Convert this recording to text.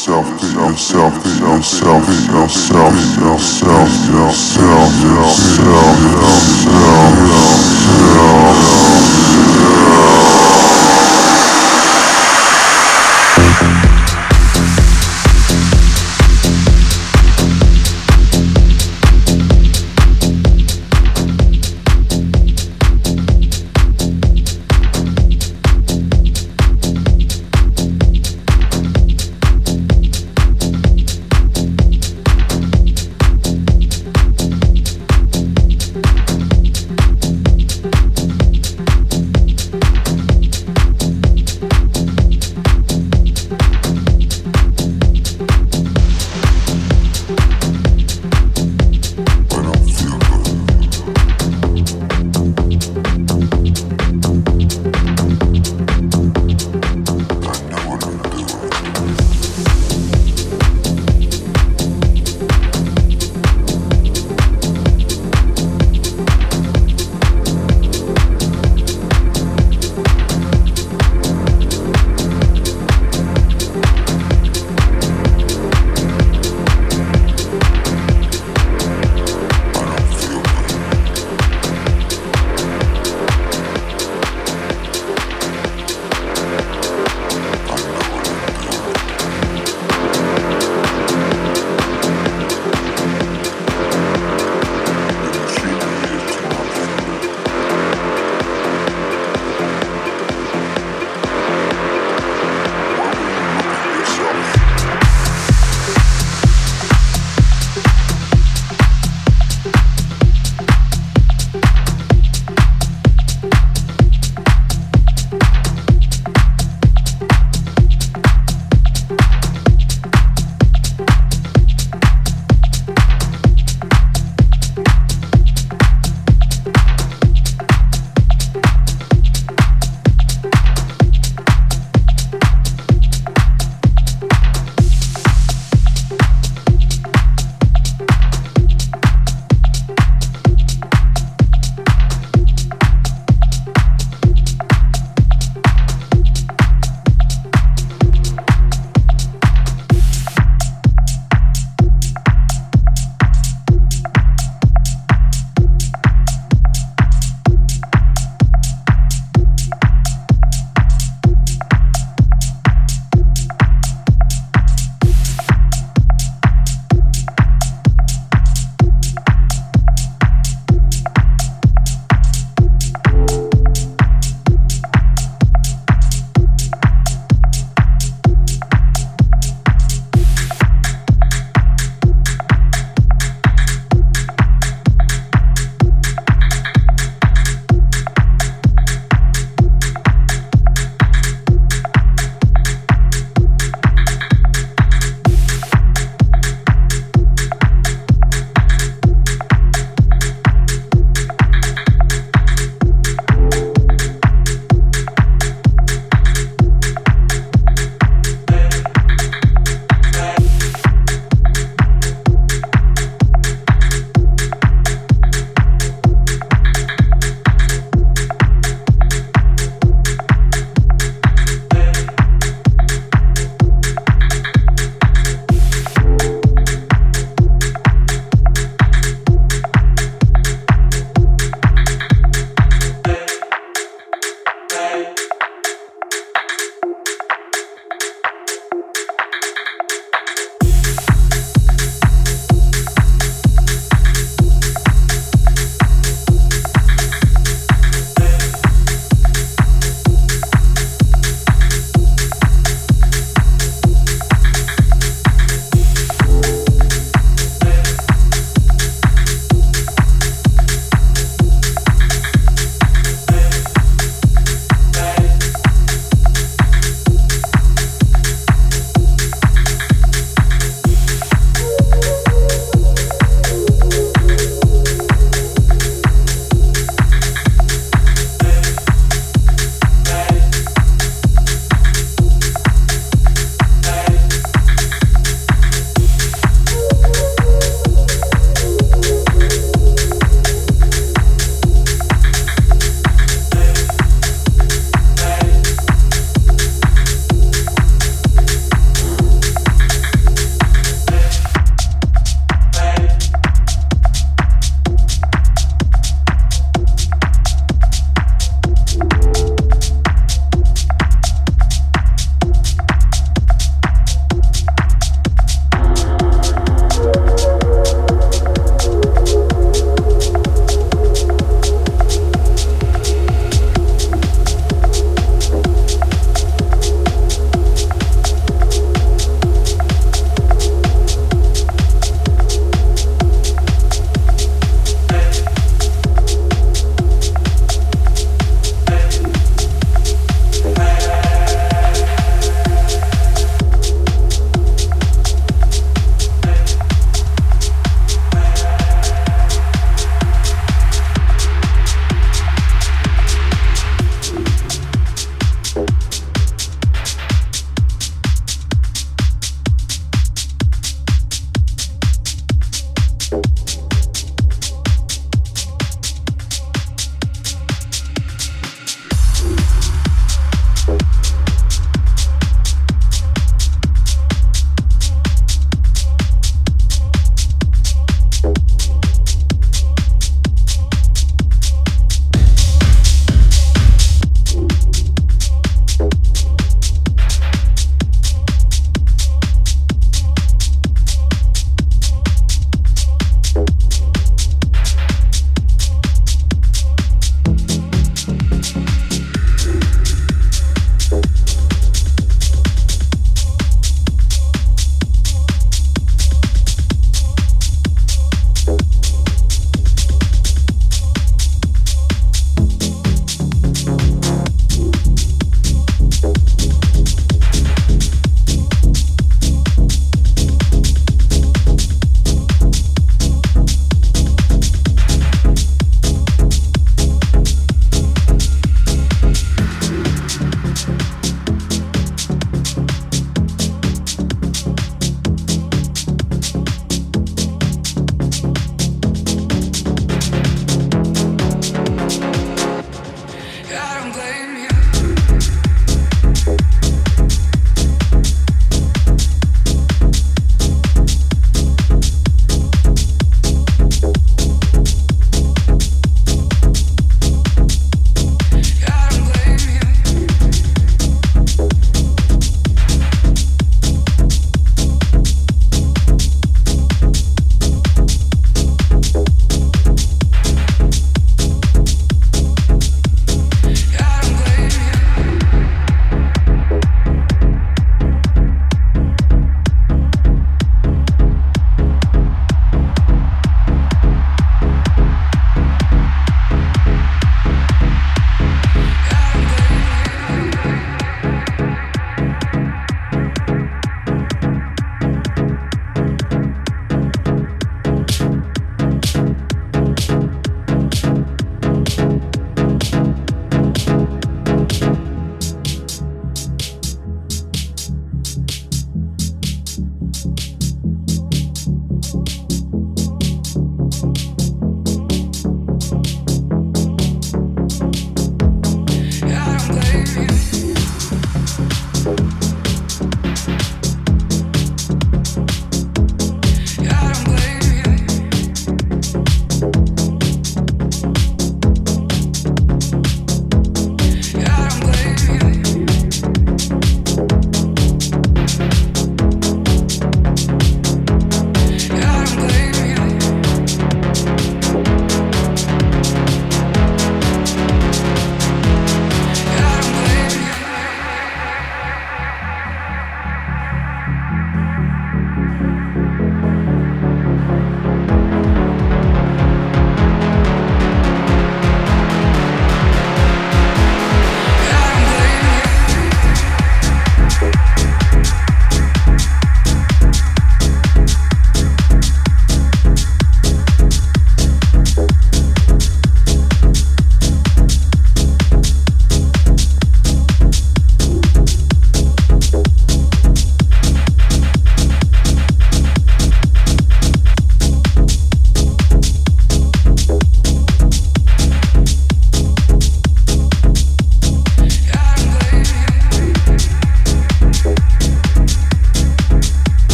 yourself, pit yourself, pit yourself, pit yourself, yourself, yourself, yourself, yourself, yourself.